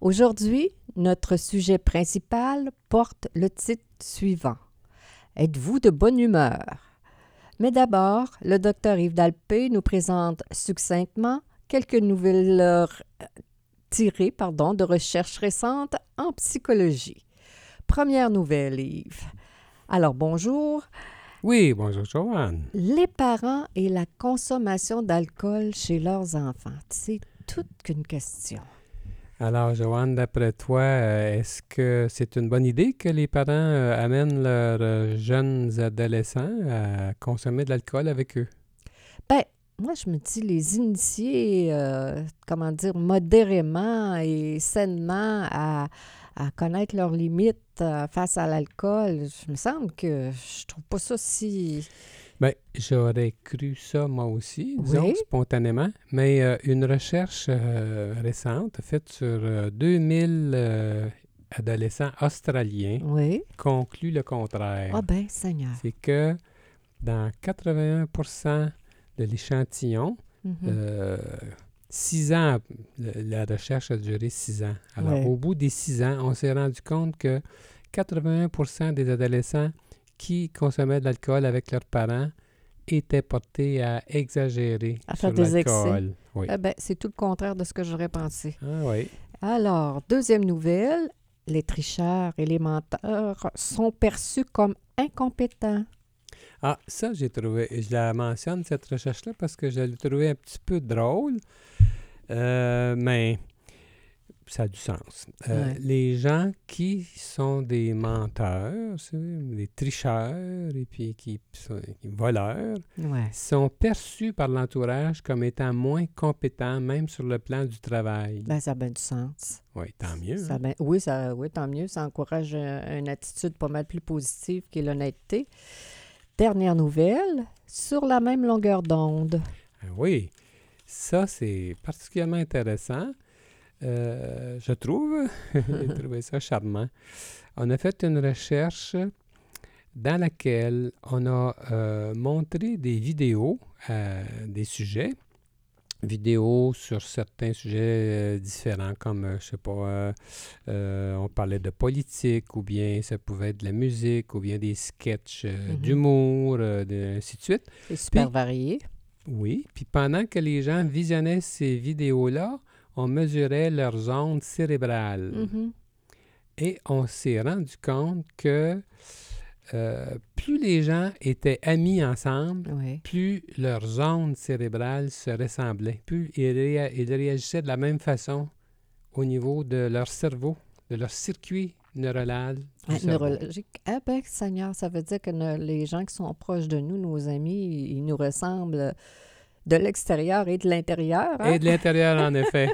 Aujourd'hui, notre sujet principal porte le titre suivant. Êtes-vous de bonne humeur? Mais d'abord, le docteur Yves Dalpé nous présente succinctement quelques nouvelles euh, tirées pardon, de recherches récentes en psychologie. Première nouvelle, Yves. Alors, bonjour. Oui, bonjour Joanne. Les parents et la consommation d'alcool chez leurs enfants, c'est toute qu'une question. Alors, Joanne, d'après toi, euh, est-ce que c'est une bonne idée que les parents euh, amènent leurs euh, jeunes adolescents à consommer de l'alcool avec eux? Ben, moi, je me dis, les initier, comment dire, modérément et sainement à, à connaître leurs limites face à l'alcool, je me semble que je trouve pas ça si... Bien, j'aurais cru ça moi aussi, disons, Oui. spontanément, mais euh, une recherche euh, récente faite sur euh, 2000 euh, adolescents australiens Oui. conclut le contraire. Ah ben, Seigneur. C'est que dans 81 de l'échantillon, Mhm. Euh, six ans, la recherche a duré six ans. Alors, au bout des six ans, on s'est rendu compte que 81 des adolescents qui consommaient de l'alcool avec leurs parents étaient portés à exagérer À sur faire des excès. Oui. Ah ben, c'est tout le contraire de ce que j'aurais pensé. Ah oui. Alors, deuxième nouvelle, les tricheurs et les menteurs sont perçus comme incompétents. Ah, ça, j'ai trouvé. Je la mentionne, cette recherche-là, parce que je l'ai trouvé un petit peu drôle. Euh, mais ça a du sens. Euh, Ouais. Les gens qui sont des menteurs, des tricheurs et puis qui sont qui voleurs, Ouais. sont perçus par l'entourage comme étant moins compétents, même sur le plan du travail. Ben, ça a bien du sens. oui, tant mieux. Ça hein. ben- oui, ça, oui, tant mieux. Ça encourage euh, une attitude pas mal plus positive qui est l'honnêteté. Dernière nouvelle, sur la même longueur d'onde. Ah Oui, ça c'est particulièrement intéressant. Euh, je trouve, j'ai trouvé ça charmant. On a fait une recherche dans laquelle on a euh, montré des vidéos à des sujets, vidéos sur certains sujets euh, différents, comme, euh, je sais pas, euh, euh, on parlait de politique, ou bien ça pouvait être de la musique, ou bien des sketchs euh, Mhm. d'humour, euh, ainsi de suite. C'est super Puis- varié. Oui, puis pendant que les gens visionnaient ces vidéos-là, on mesurait leurs ondes cérébrales. Mhm. Et on s'est rendu compte que euh, plus les gens étaient amis ensemble, Oui. plus leurs ondes cérébrales se ressemblaient. Plus ils, réa- ils réagissaient de la même façon au niveau de leur cerveau, de leur circuit neuronal. Ah, neurologique. Ah ben, Seigneur, ça veut dire que ne- les gens qui sont proches de nous, nos amis, ils nous ressemblent de l'extérieur et de l'intérieur. hein? Et de l'intérieur, en effet.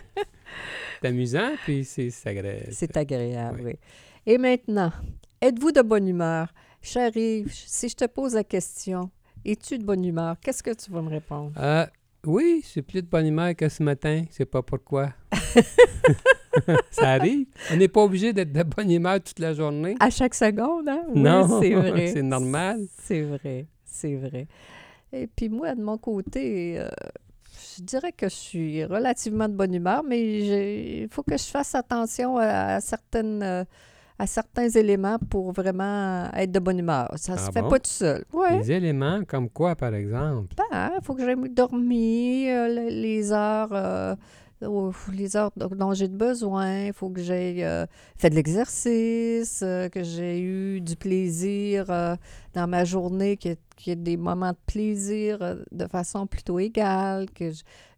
C'est amusant, puis c'est agréable. C'est agréable, Oui. oui. Et maintenant, êtes-vous de bonne humeur? Cher Yves, si je te pose la question, es-tu de bonne humeur? Qu'est-ce que tu vas me répondre? Euh, oui, je suis plus de bonne humeur que ce matin. Je sais pas pourquoi. ça arrive. On n'est pas obligé d'être de bonne humeur toute la journée. À chaque seconde, hein? Oui, non, c'est vrai. c'est normal. C'est vrai, c'est vrai. Et puis moi, de mon côté, euh, je dirais que je suis relativement de bonne humeur, mais il faut que je fasse attention à, à certaines, euh, à certains éléments pour vraiment être de bonne humeur. Ça se Ah fait bon? pas tout seul. Ouais. Des éléments comme quoi, par exemple? Ben, il faut que j'aille dormir euh, le- les heures, euh, les heures do- dont j'ai besoin. Il faut que euh, fait de l'exercice, que j'ai eu du plaisir dans ma journée, qu'il y, ait- des moments de plaisir euh, de façon plutôt égale, que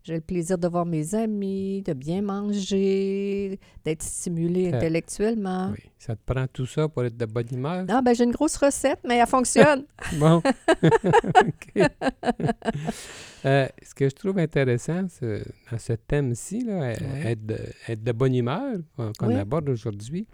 j'ai le plaisir de voir mes amis, de bien manger, d'être stimulé intellectuellement. Oui. Ça te prend tout ça pour être de bonne humeur? Ah, ben j'ai une grosse recette, mais elle fonctionne. Bon. Euh, ce que je trouve intéressant dans ce thème-ci, là, Ouais. être, de, être de bonne humeur, qu'on qu'on Oui. aborde aujourd'hui,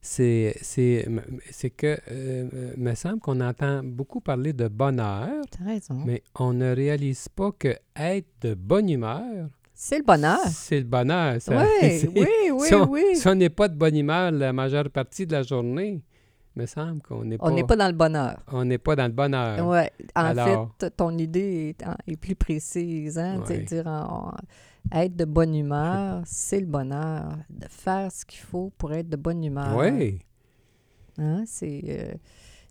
C'est, c'est, c'est que, euh, me semble qu'on entend beaucoup parler de bonheur, T'as raison. mais on ne réalise pas que être de bonne humeur, C'est le bonheur. c'est le bonheur. ça. Oui, C'est- oui, oui, si on, oui. si on n'est pas de bonne humeur la majeure partie de la journée, me semble qu'on n'est pas, On n'est pas dans le bonheur. on n'est pas dans le bonheur. Ouais. En Alors- fait, ton idée est, est plus précise. Hein? Ouais. En- être de bonne humeur, c'est le bonheur. De faire ce qu'il faut pour être de bonne humeur. Oui, Hein? C'est, euh,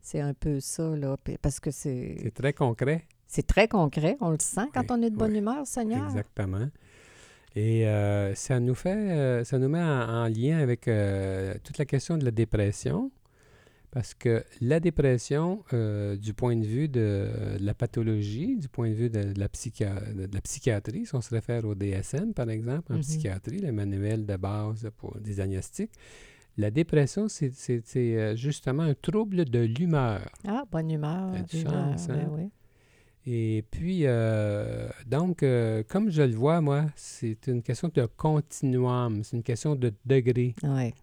c'est un peu ça, là. Parce que c'est, c'est très concret. c'est très concret. On le sent quand Oui, on est de bonne oui. humeur, Seigneur. Exactement. Et euh, ça nous fait, euh, ça nous met en, en lien avec euh, toute la question de la dépression, parce que la dépression, euh, du point de vue de, la pathologie, du point de vue de, la de la psychiatrie, si on se réfère au DSM, par exemple, en Mhm. psychiatrie, le manuel de base pour des diagnostics, la dépression, c'est euh, justement un trouble de l'humeur. Ah, bonne humeur. Du humeur, chance, ben hein? oui. Et puis, euh, donc, euh, comme je le vois, moi, c'est une question de continuum, c'est une question de degré. Ouais.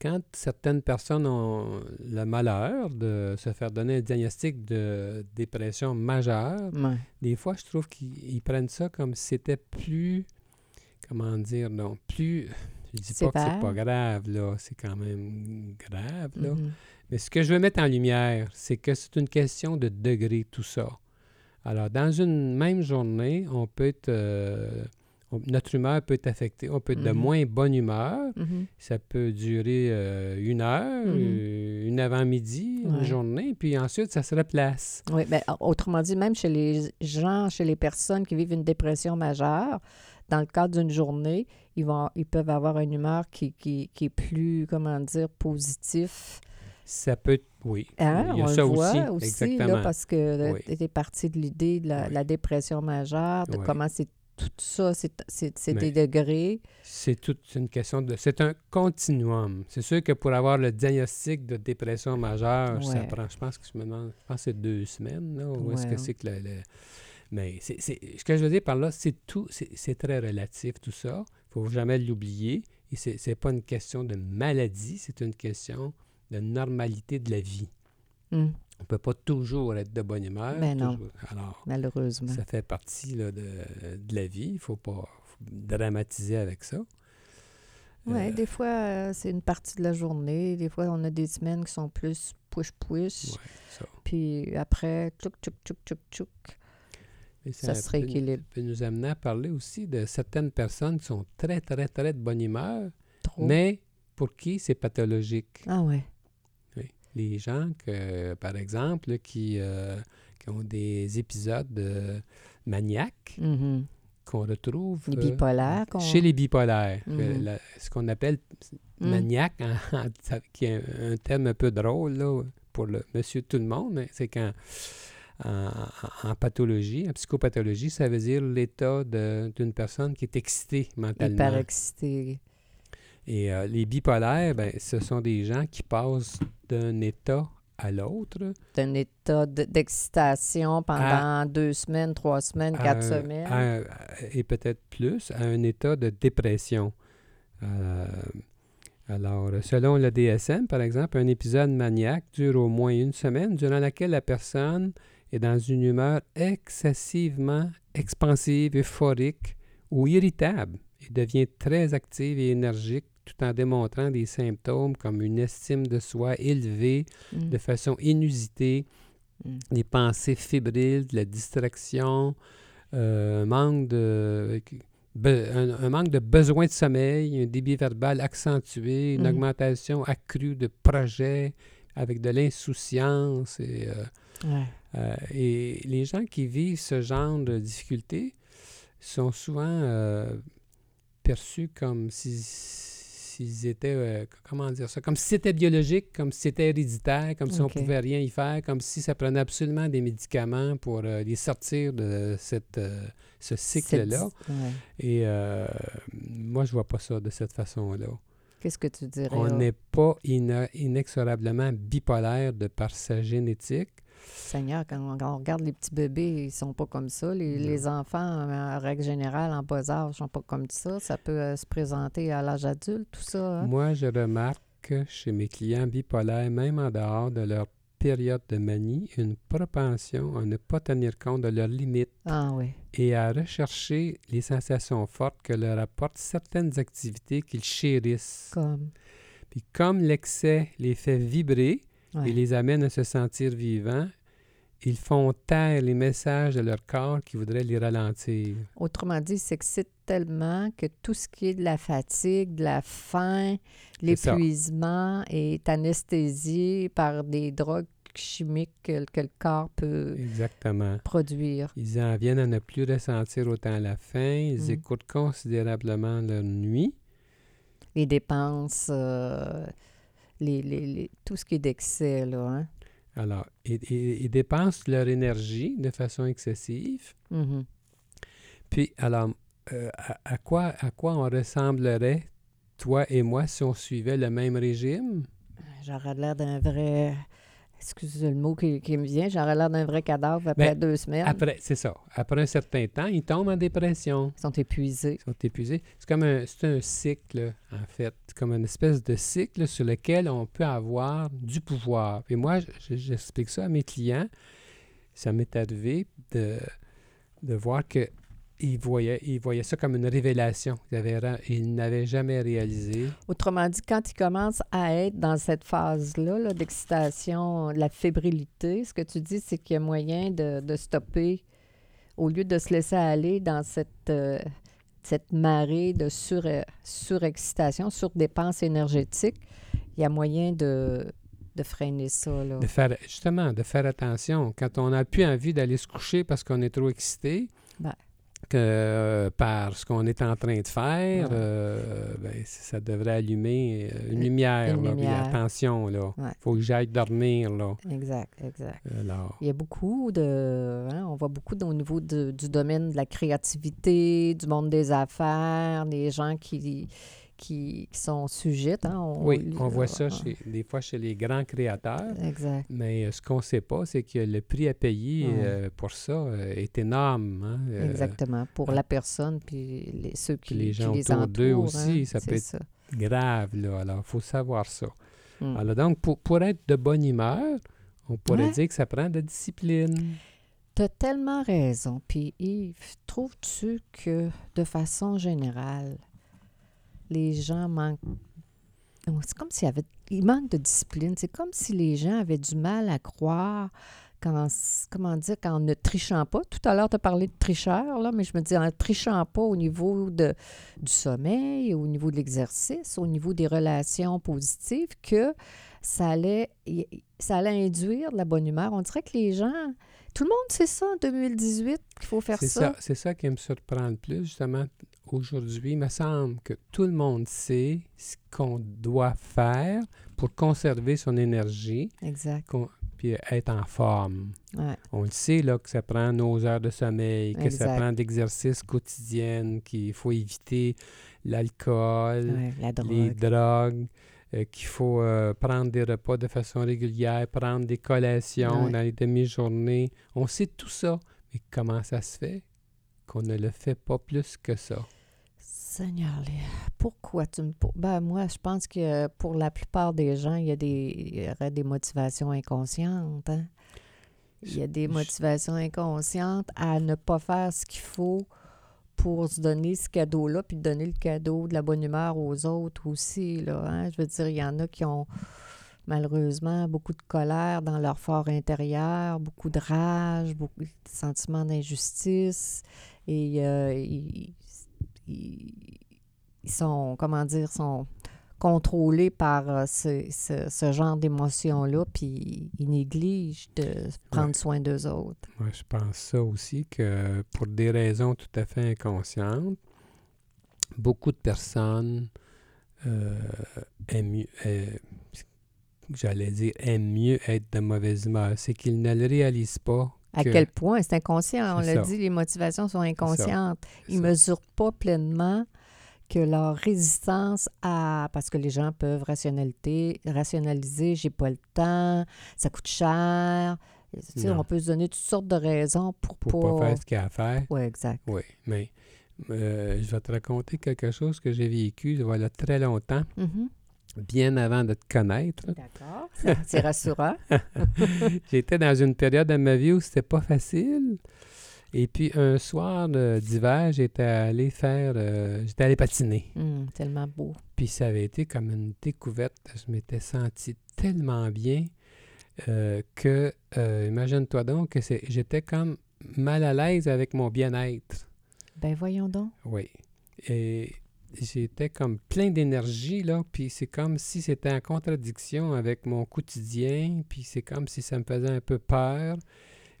Quand certaines personnes ont le malheur de se faire donner un diagnostic de dépression majeure, Ouais. des fois, je trouve qu'ils ils prennent ça comme si c'était plus, comment dire, non, plus, je dis pas que c'est pas grave, là, c'est quand même grave, là. Mhm. Mais ce que je veux mettre en lumière, c'est que c'est une question de degré, tout ça. Alors, dans une même journée, on peut être. euh, on- notre humeur peut être affectée. On peut être de Mhm. moins bonne humeur. Mhm. Ça peut durer euh, une heure, Mhm. euh, une avant-midi, une journée, puis ensuite, ça se replace. Oui, ben, autrement dit, même chez les gens, chez les personnes qui vivent une dépression majeure, dans le cadre d'une journée, ils, vont, ils peuvent avoir une humeur qui, qui, qui est plus, comment dire, positif. Ça peut être. Oui. Hein? Il y a On ça le voit aussi. aussi, exactement. là, parce que Oui. tu es parti de l'idée de la, Oui. la dépression majeure, de Oui. comment c'est tout ça, c'est des degrés. C'est toute une question de. C'est un continuum. C'est sûr que pour avoir le diagnostic de dépression majeure, ça Ouais. prend, je pense que je me demande, je pense que c'est deux semaines, là. Où est-ce que c'est que le. le- Mais c'est, ce que je veux dire par là, c'est tout, c'est, très relatif, tout ça. Il faut jamais l'oublier. Et c'est, c'est pas une question de maladie, c'est une question de normalité de la vie. Hum, On peut pas toujours être de bonne humeur. Ben non. toujours. Alors, malheureusement. ça fait partie là, de, de la vie. Il faut pas faut dramatiser avec ça. Oui, Euh, des fois, euh, c'est une partie de la journée. Des fois, on a des semaines qui sont plus push-push. ouais, ça. Puis après, tchouk, tchouk, tchouk, tchouk, tchouk, Mais ça se rééquilibre. peut nous amener à parler aussi de certaines personnes qui sont très, très, très de bonne humeur, Trop. mais pour qui c'est pathologique. Ah ouais. Les gens, que, par exemple, qui, euh, qui ont des épisodes euh, maniaques Mhm. qu'on retrouve Les euh, bipolaires. chez les bipolaires. Mhm. la- ce qu'on appelle Mm. maniaque, en- en- ça- qui est un, un terme un peu drôle là, pour le monsieur tout le monde, c'est quand en, pathologie, en psychopathologie, ça veut dire l'état d'une personne qui est excitée mentalement. Hyper excité. Et euh, les bipolaires, ben, ce sont des gens qui passent d'un état à l'autre. d'un état de- d'excitation pendant deux semaines, trois semaines, quatre un- semaines. un- et peut-être plus, à un état de dépression. Euh, alors, selon le DSM, par exemple, un épisode maniaque dure au moins une semaine, durant laquelle la personne est dans une humeur excessivement expansive, euphorique ou irritable et devient très active et énergique tout en démontrant des symptômes comme une estime de soi élevée Mm. de façon inusitée, Mm. des pensées fébriles, de la distraction, euh, un, manque de, be- un, un manque de besoin de sommeil, un débit verbal accentué, une Mhm. augmentation accrue de projets avec de l'insouciance. Et, euh, Ouais. euh, et les gens qui vivent ce genre de difficultés sont souvent euh, perçus comme si- s'ils étaient, euh, comment dire ça, comme si c'était biologique, comme si c'était héréditaire, comme si on pouvait rien y faire, comme si ça prenait absolument des médicaments pour euh, les sortir de cette, euh, ce cycle-là. Ouais. Et moi, je vois pas ça de cette façon-là. Qu'est-ce que tu dirais? On n'est pas ina- inexorablement bipolaire de par sa génétique. Seigneur, quand on, quand on regarde les petits bébés, ils sont pas comme ça. Les, enfants, en règle générale, en bas âge, sont pas comme ça. Ça peut euh, se présenter à l'âge adulte, tout ça. hein? Moi, je remarque chez mes clients bipolaires, même en dehors de leur période de manie, une propension à ne pas tenir compte de leurs limites Ah oui. et à rechercher les sensations fortes que leur apportent certaines activités qu'ils chérissent. Comme? Puis comme l'excès les fait vibrer ouais. et les amène à se sentir vivants, ils font taire les messages de leur corps qui voudraient les ralentir. Autrement dit, ils s'excitent tellement que tout ce qui est de la fatigue, de la faim, l'épuisement est anesthésié par des drogues chimiques que, que le corps peut Exactement. produire. Ils en viennent à ne plus ressentir autant la faim, ils Mm. écoutent considérablement leur nuit. Les dépenses, euh, les, les- les- tout ce qui est d'excès, là. Hein? Alors, ils, ils- ils dépensent leur énergie de façon excessive. Mhm. Puis, alors, euh, à, à quoi, à quoi on ressemblerait, toi et moi, si on suivait le même régime? J'aurais l'air d'un vrai. Excusez le mot qui, qui me vient. J'aurais l'air d'un vrai cadavre après Ben, deux semaines. Après, c'est ça. Après un certain temps, ils tombent en dépression. Ils sont épuisés. Ils sont épuisés. C'est comme un, c'est un cycle, en fait. C'est comme une espèce de cycle sur lequel on peut avoir du pouvoir. Puis moi, je- j'explique ça à mes clients. Ça m'est arrivé de, de voir que ils voyaient, ils voyaient ça comme une révélation ils n'avaient jamais réalisé. Autrement dit, quand ils commencent à être dans cette phase-là là, d'excitation, de la fébrilité, ce que tu dis, c'est qu'il y a moyen de, de stopper, au lieu de se laisser aller dans cette, euh, cette marée de sur, surexcitation, surdépense énergétique, il y a moyen de, de freiner ça. Là. De faire, justement, de faire attention. Quand on n'a plus envie d'aller se coucher parce qu'on est trop excité, Ben. Que euh, par ce qu'on est en train de faire, Ouais. euh, ben, ça devrait allumer euh, une lumière. une là, lumière. attention, là. Ouais. faut que j'aille dormir, là. Exact, exact. Alors, Il y a beaucoup de. hein, on voit beaucoup au niveau de- du domaine de la créativité, du monde des affaires, des gens qui, qui, qui sont sujets. hein, on- oui, on voit ça chez, des fois chez les grands créateurs. Exact. Mais euh, ce qu'on ne sait pas, c'est que le prix à payer euh, pour ça euh, est énorme. hein. Exactement. Pour la personne, puis les, ceux qui, les qui gens les autour d'eux aussi, hein, ça peut être ça. grave, là. Alors, il faut savoir ça. Mm. Alors, donc, pour, pour être de bonne humeur, on pourrait Ouais. dire que ça prend de la discipline. Tu as tellement raison. Puis Yves, trouves-tu que de façon générale, les gens manquent. Oh, C'est comme s'il y avait. Il manque de discipline. C'est comme si les gens avaient du mal à croire qu'en, comment dire, qu'en ne trichant pas. Tout à l'heure, tu as parlé de tricheur, là, mais je me dis en ne trichant pas au niveau de, du sommeil, au niveau de l'exercice, au niveau des relations positives, que ça allait, ça allait induire de la bonne humeur. On dirait que les gens. Tout le monde sait ça en 2018 qu'il faut faire ça. ça, c'est ça qui me surprend le plus, justement. Aujourd'hui, il me semble que tout le monde sait ce qu'on doit faire pour conserver son énergie Exact. puis être en forme. Ouais. On le sait, là, que ça prend nos heures de sommeil, que ça prend d'exercices quotidiens, qu'il faut éviter l'alcool, Ouais, la les drogue. drogues, euh, qu'il faut euh, prendre des repas de façon régulière, prendre des collations Ouais. dans les demi-journées. On sait tout ça. Mais comment ça se fait qu'on ne le fait pas plus que ça? Seigneur, pourquoi tu me... Ben, moi, je pense que pour la plupart des gens, il y, a des, il y aurait des motivations inconscientes. hein. Il y a des motivations inconscientes à ne pas faire ce qu'il faut pour se donner ce cadeau-là, puis donner le cadeau de la bonne humeur aux autres aussi. Là, hein. Je veux dire, il y en a qui ont malheureusement beaucoup de colère dans leur fort intérieur, beaucoup de rage, beaucoup de sentiments d'injustice. Et euh, ils, ils- ils sont, comment dire, sont contrôlés par euh, ce, ce- ce genre d'émotions-là, puis ils négligent de prendre Ouais. soin d'eux autres. Moi, je pense ça aussi que pour des raisons tout à fait inconscientes, beaucoup de personnes euh, aiment mieux, euh, j'allais dire, aiment mieux être de mauvaise humeur. C'est qu'ils ne le réalisent pas. À que- quel point? C'est inconscient, on l'a dit, les motivations sont inconscientes. Ils ne mesurent pas pleinement que leur résistance à... Parce que les gens peuvent rationalité, rationaliser, j'ai pas le temps, ça coûte cher, Tu sais, on peut se donner toutes sortes de raisons pour, pour pas... pas faire ce qu'il y a à faire. Oui, exact. Oui, mais euh, je vais te raconter quelque chose que j'ai vécu voilà très longtemps, Mhm. Bien avant de te connaître. D'accord. C'est- rassurant. J'étais dans une période de ma vie où c'était pas facile. Et puis un soir d'hiver, j'étais allé faire, euh, j'étais allé patiner. Hum, tellement beau. Puis ça avait été comme une découverte. Je m'étais senti tellement bien euh, que, euh, imagine-toi donc que c'est- j'étais comme mal à l'aise avec mon bien-être. Ben voyons donc. Oui. Et j'étais comme plein d'énergie, là, puis c'est comme si c'était en contradiction avec mon quotidien, puis c'est comme si ça me faisait un peu peur.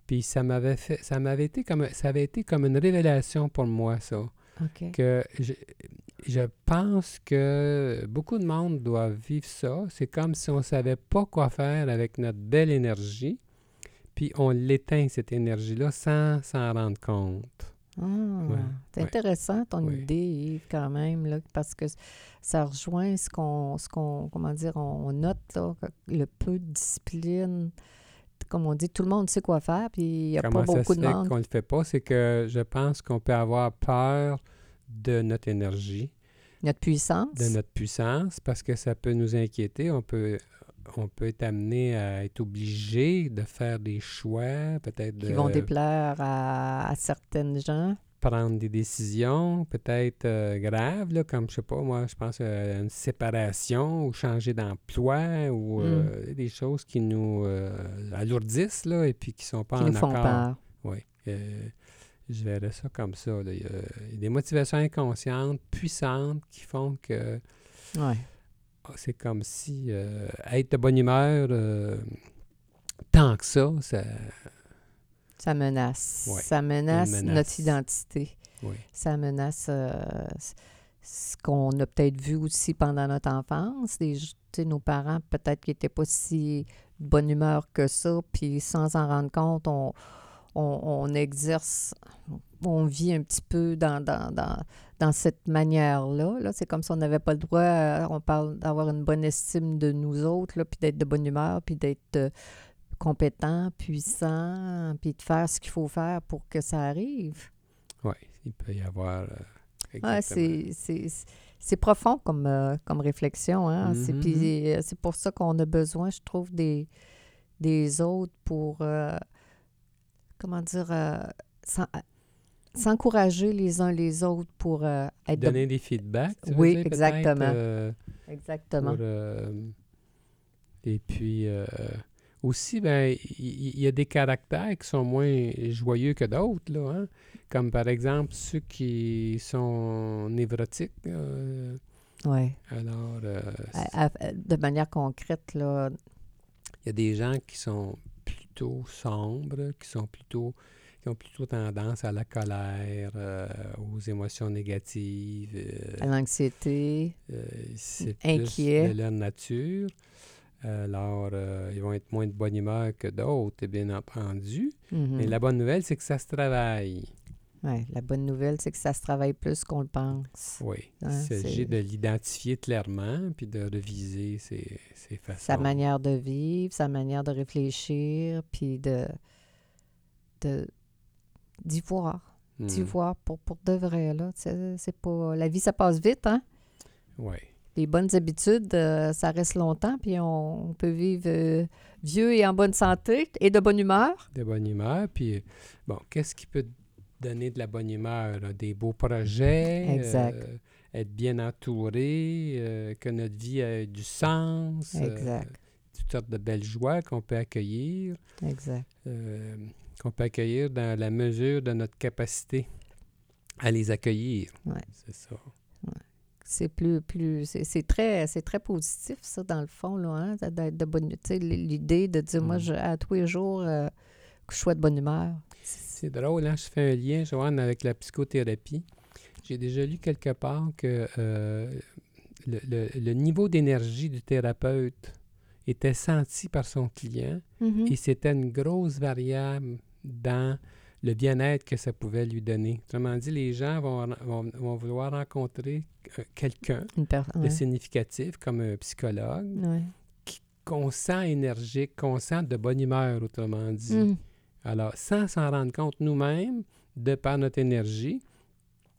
Puis ça m'avait fait, ça m'avait été comme, ça avait été comme une révélation pour moi, ça. Que je, je pense que beaucoup de monde doit vivre ça. C'est comme si on ne savait pas quoi faire avec notre belle énergie, puis on l'éteint, cette énergie-là, sans s'en rendre compte. Ah, c'est ouais. intéressant ton Ouais. idée, Yves, quand même, là, parce que ça rejoint ce qu'on, ce qu'on comment dire, on, note, là, le peu de discipline. Comme on dit, tout le monde sait quoi faire, puis il n'y a Comment pas beaucoup de monde. qu'on le fait pas? C'est que je pense qu'on peut avoir peur de notre énergie, Notre puissance. de notre puissance, parce que ça peut nous inquiéter. On peut, on peut être amené à être obligé de faire des choix, peut-être de qui vont déplaire à, à certaines gens. prendre des décisions, peut-être euh, graves, là, comme je sais pas, moi, je pense euh, à une séparation ou changer d'emploi ou Mm. euh, des choses qui nous euh, alourdissent là, et puis qui sont pas qui en nous font accord. peur. Oui. euh, je verrais ça comme ça. là. Il y a, il y a des motivations inconscientes, puissantes, qui font que Ouais. Ah, c'est comme si euh, être de bonne humeur, euh, tant que ça, ça. Ça menace. Ouais, Ça menace, menace. notre identité. Oui. Ça menace euh, ce qu'on a peut-être vu aussi pendant notre enfance. Sais, nos parents, peut-être qu'ils n'étaient pas si de bonne humeur que ça, puis sans s'en rendre compte, on, on, on exerce, on vit un petit peu dans, dans, dans, dans cette manière-là. Là. C'est comme si on n'avait pas le droit, euh, on parle d'avoir une bonne estime de nous autres, là, puis d'être de bonne humeur, puis d'être euh, compétent, puissant, puis de faire ce qu'il faut faire pour que ça arrive. Oui, il peut y avoir. euh, c'est, c'est, c'est profond comme, euh, comme réflexion. Hein? C'est, Mhm. puis, euh, c'est pour ça qu'on a besoin, je trouve, des, des autres pour, comment dire, s'en- s'encourager les uns les autres pour euh, être de- Donner des feedbacks. Oui, dire, exactement. euh, Exactement. pour, euh, et puis aussi, ben, il y, a des caractères qui sont moins joyeux que d'autres, là, hein. Comme par exemple ceux qui sont névrotiques. Ouais. alors, À- à- de manière concrète, là, il y a des gens qui sont plutôt sombres, qui sont plutôt qui ont plutôt tendance à la colère, euh, aux émotions négatives. euh, à l'anxiété. Euh, c'est Inquiet. plus de leur nature. Alors, euh, ils vont être moins de bonne humeur que d'autres, bien entendu. Mhm. Mais la bonne nouvelle, c'est que ça se travaille. Ouais, la bonne nouvelle, c'est que ça se travaille plus qu'on le pense. Oui. Hein, Il s'agit c'est- de l'identifier clairement, puis de reviser ses, ses façons. Sa manière de vivre, sa manière de réfléchir, puis de, de d'y voir. D'y Mm. voir pour, pour de vrai, là. C'est pas... La vie, ça passe vite, hein? Oui. Les bonnes habitudes, euh, ça reste longtemps, puis on, on peut vivre euh, vieux et en bonne santé et de bonne humeur. De bonne humeur. Puis, euh, bon, qu'est-ce qui peut donner de la bonne humeur? là? Des beaux projets. Exact. euh, être bien entouré, que notre vie ait du sens. Exact. toutes sortes de belles joies qu'on peut accueillir. Exact. Qu'on peut accueillir dans la mesure de notre capacité à les accueillir. Ouais. C'est ça. C'est plus, plus, c'est très, très positif, ça, dans le fond, là, hein, d'être de bonne, l'idée de dire, moi, Mm. je, à tous les jours, euh, que je sois de bonne humeur. C'est drôle, hein? je fais un lien, Joanne, avec la psychothérapie. J'ai déjà lu quelque part que euh, le, le- le niveau d'énergie du thérapeute était senti par son client Mhm. et c'était une grosse variable dans le bien-être que ça pouvait lui donner. Autrement dit, les gens vont, vont, vont vouloir rencontrer euh, quelqu'un de ouais. significatif comme un psychologue Ouais. qu'on sent énergique, qu'on sent de bonne humeur, autrement dit. Mm. Alors, sans s'en rendre compte nous-mêmes, de par notre énergie,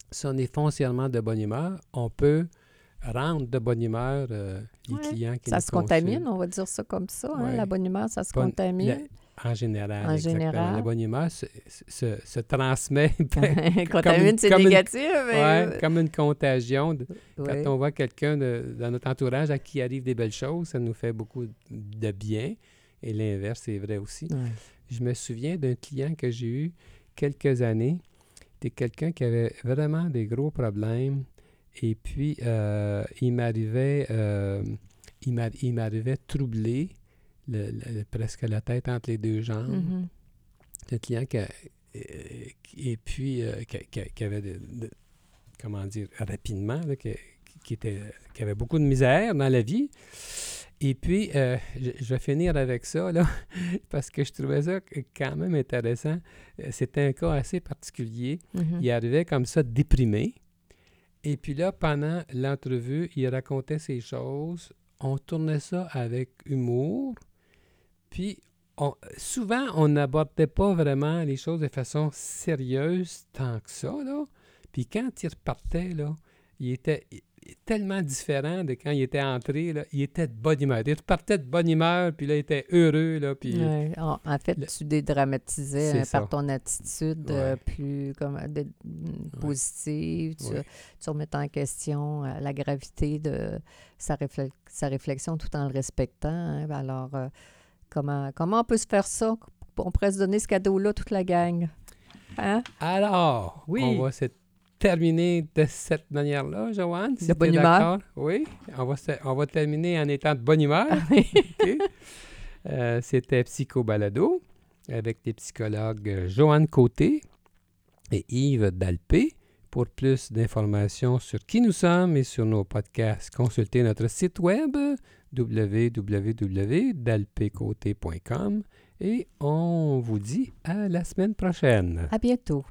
si on est foncièrement de bonne humeur, on peut rendre de bonne humeur euh, les Ouais. clients qui Ça nous se contamine, on va dire ça comme ça. hein. La bonne humeur, ça se Bonne- contamine. En général, En exactement. général. La bonne humeur se, se- se transmet contamine, c'est négatif. mais- ouais, comme une contagion. de-. Quand on voit quelqu'un dans notre entourage à qui arrivent des belles choses, ça nous fait beaucoup de bien. Et l'inverse, c'est vrai aussi. Je me souviens d'un client que j'ai eu quelques années. C'était quelqu'un qui avait vraiment des gros problèmes. Et puis, euh, il m'arrivait euh, il m'arrivait troublé, le- le- presque la tête entre les deux jambes. C'est un client qui a- euh, et puis euh, qui, qui- qui avait de, de- comment dire rapidement là, qui, qui était qui avait beaucoup de misère dans la vie. Et puis euh, je, je vais finir avec ça là parce que je trouvais ça quand même intéressant. C'était un cas assez particulier. Mhm. il arrivait comme ça déprimé. Et puis là pendant l'entrevue il racontait ses choses. On tournait ça avec humour puis on- souvent, on n'abordait pas vraiment les choses de façon sérieuse tant que ça, là. Puis quand il repartait, là, il était tellement différent de quand il était entré, là. Il était de bonne humeur. Il repartait de bonne humeur, puis là, il était heureux, là, puis... Ouais. En, en fait, le- tu dédramatisais hein, par ton attitude euh, plus comme, euh, de- positive. Tu, remettais en question euh, la gravité de sa, réfle- sa réflexion tout en le respectant. hein. Alors, euh, comment, comment on peut se faire ça? On pourrait se donner ce cadeau-là, toute la gang. Hein? Alors, Oui. on va se terminer de cette manière-là, Joanne. si De bonne humeur. Oui, on va, se- on va terminer en étant de bonne humeur. Euh, C'était Psycho Balado avec les psychologues Joanne Côté et Yves Dalpé. Pour plus d'informations sur qui nous sommes et sur nos podcasts, consultez notre site web www.dalpécoté.com et on vous dit à la semaine prochaine. À bientôt.